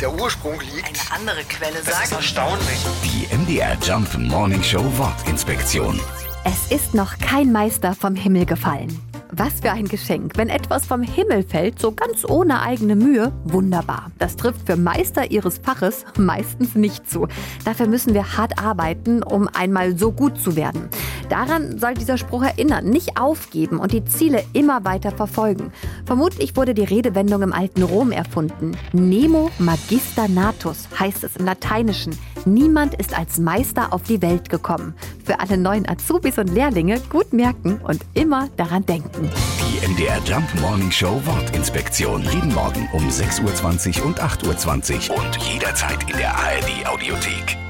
der Ursprung liegt. Eine andere Quelle Das ist sagt. erstaunlich. Die MDR Jump Morning Show Wortinspektion. Es ist noch kein Meister vom Himmel gefallen. Was für ein Geschenk. Wenn etwas vom Himmel fällt, so ganz ohne eigene Mühe, wunderbar. Das trifft für Meister ihres Faches meistens nicht zu. Dafür müssen wir hart arbeiten, um einmal so gut zu werden. Daran soll dieser Spruch erinnern, nicht aufgeben und die Ziele immer weiter verfolgen. Vermutlich wurde die Redewendung im alten Rom erfunden. Nemo magister natus heißt es im Lateinischen. Niemand ist als Meister auf die Welt gekommen. Für alle neuen Azubis und Lehrlinge gut merken und immer daran denken. Die MDR Jump Morning Show Wortinspektion. Jeden Morgen um 6.20 Uhr und 8.20 Uhr und jederzeit in der ARD Audiothek.